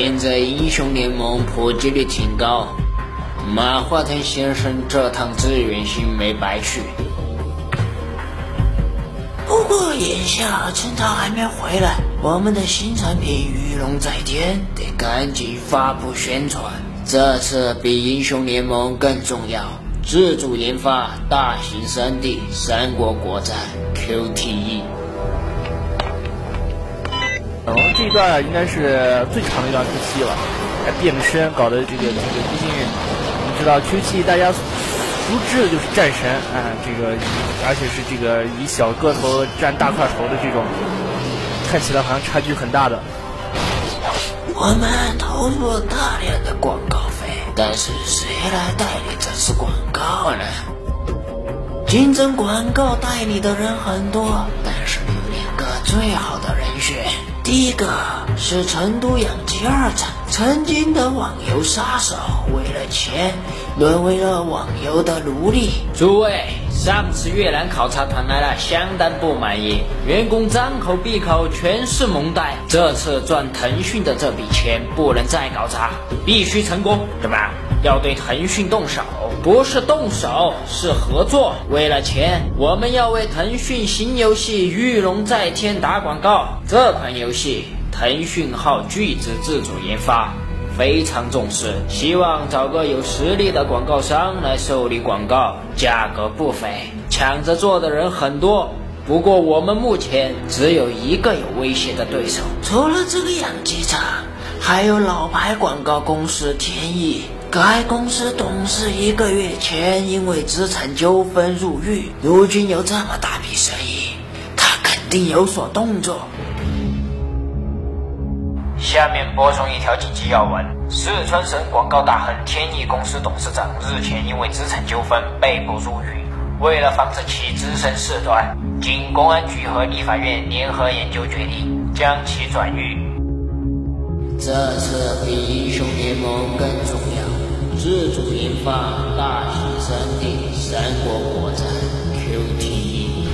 现在英雄联盟普及率挺高，马化腾先生这趟资源星没白去。不过眼下趁他还没回来，我们的新产品御龙在天得赶紧发布宣传。这次比英雄联盟更重要，自主研发大型 3D 三国国战 QTE。哦，这一段应该是最长的一段 QTE 了，还变个身，搞得这个这个毕竟你知道 QTE 大家。熟知的就是战神啊，这个而且是这个以小个头占大块头的这种，看起来好像差距很大的。我们投入了大量的广告费，但是谁来代理这次广告呢？竞争广告代理的人很多，但是有两个最好的人选。第一个是成都养鸡二厂，曾经的网游杀手，为了钱沦为了网游的奴隶。诸位，上次越南考察团来了，相当不满意，员工张口闭口全是蒙带。这次赚腾讯的这笔钱不能再搞砸，必须成功。怎么要对腾讯动手？不是动手，是合作。为了钱，我们要为腾讯新游戏《御龙在天》打广告。这款游戏，腾讯号巨资自主研发，非常重视，希望找个有实力的广告商来受理广告，价格不菲，抢着做的人很多。不过我们目前只有一个有威胁的对手，除了这个养鸡场，还有老牌广告公司天翼。该公司董事一个月前因为资产纠纷入狱，如今有这么大笔生意，他肯定有所动作。下面播送一条紧急要闻：四川省广告大亨天翼公司董事长日前因为资产纠纷被捕入狱，为了防止其滋生事端，经公安局和立法院联合研究决定，将其转狱。这次比英雄联盟更重要。自主研发大型 3D 三国国战 QTE，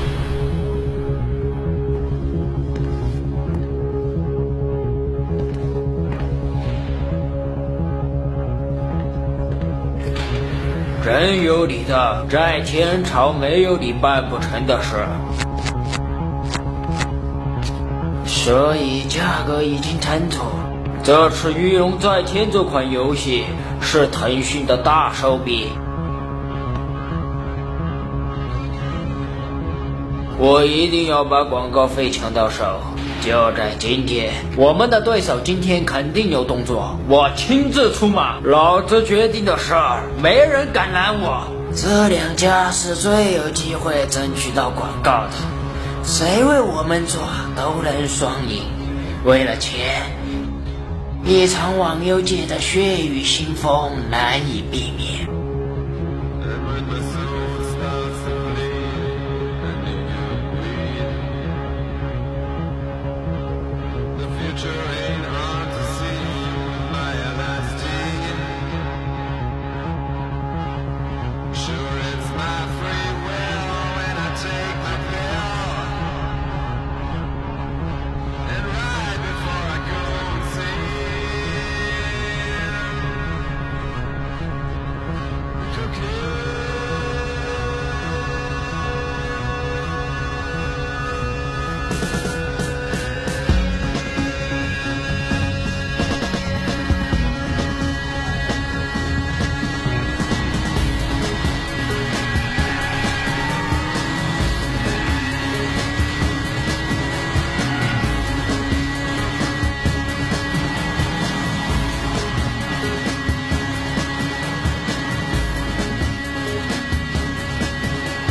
真有你的，在天朝没有你办不成的事。所以价格已经谈妥。这次《御龙在天》这款游戏。是腾讯的大手笔，我一定要把广告费抢到手。就在今天，我们的对手今天肯定有动作，我亲自出马，老子决定的事儿，没人敢拦我。这两家是最有机会争取到广告的，谁为我们做都能双赢。为了钱。一场网游界的血雨腥风难以避免。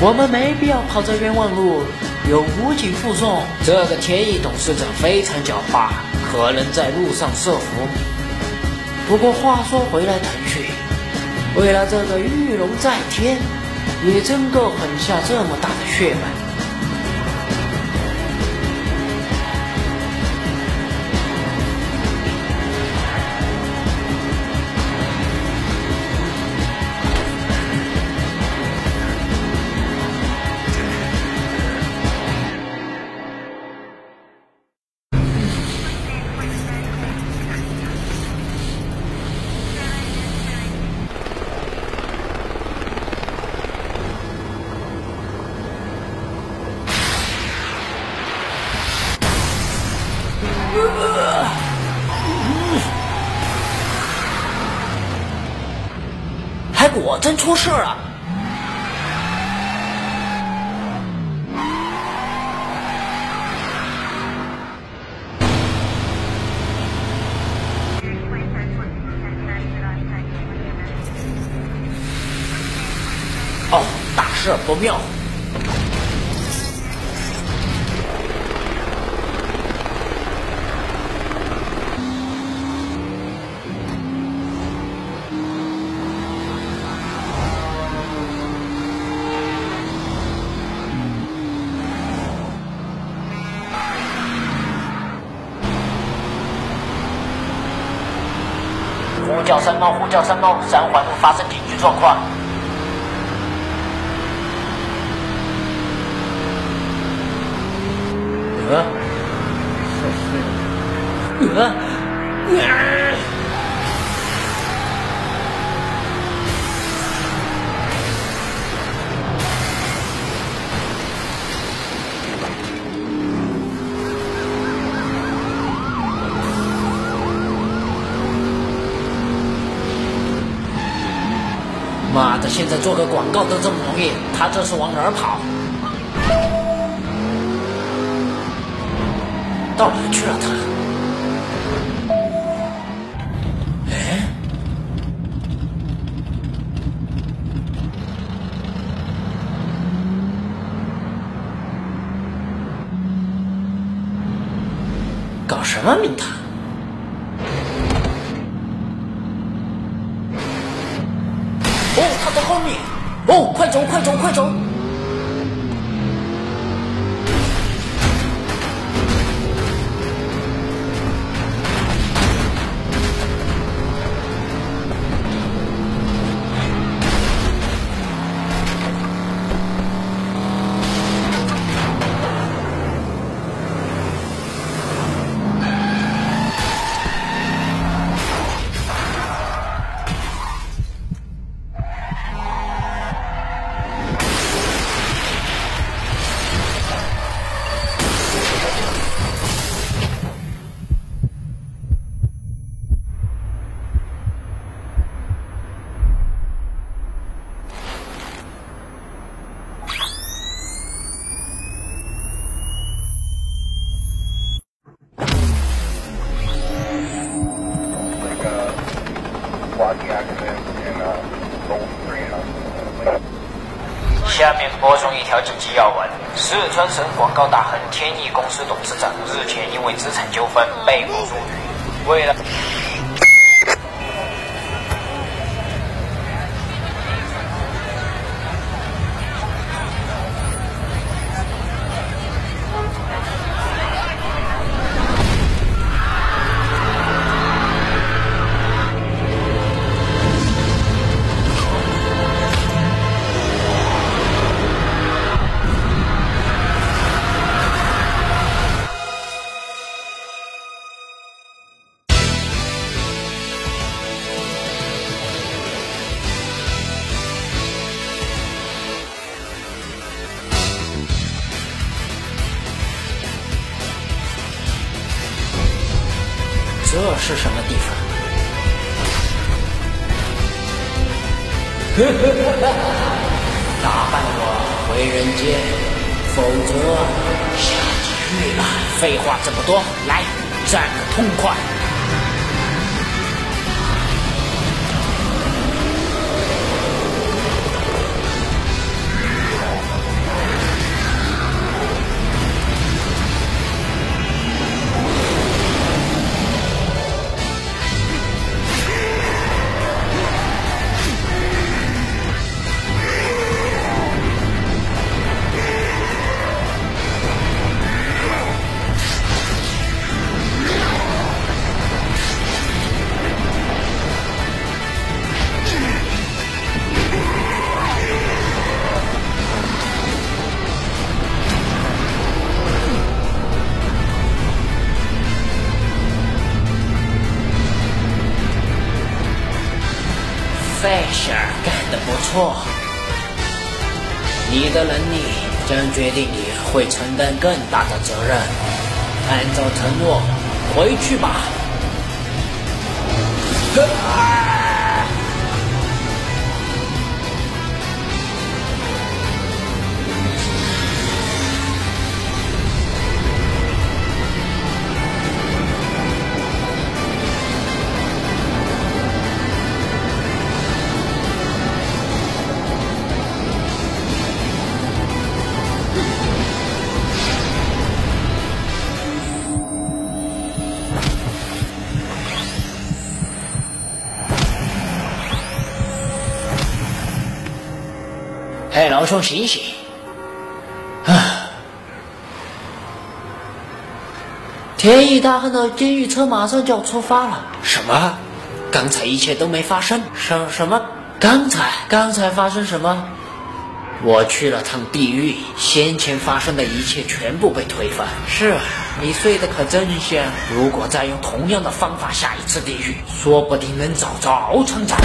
我们没必要跑这冤枉路，有武警护送。这个天翼董事长非常狡猾，可能在路上设伏。不过话说回来，腾讯为了这个玉龙在天，你真够狠下这么大的血本。还果真出事了！哦，大事不妙！呼叫三猫，呼叫三猫，三环路发生紧急状况。呃，呃。现在做个广告都这么容易，他这是往哪儿跑？到哪去了他？哎，搞什么名堂？哦，他在后你！哦，快走，快走，快走！川省广告大亨天翼公司董事长日前因为资产纠纷被捕入狱。为了 打败我回人间，否则下地狱吧。废话这么多，来战个痛快！错，你的能力将决定你会承担更大的责任。按照承诺，回去吧。啊嘿，老兄，醒醒！啊！天意大亨的监狱车马上就要出发了。什么？刚才一切都没发生？什什么？刚才？刚才发生什么？我去了趟地狱，先前发生的一切全部被推翻。是，你睡得可真香。如果再用同样的方法下一次地狱，说不定能找着敖厂长。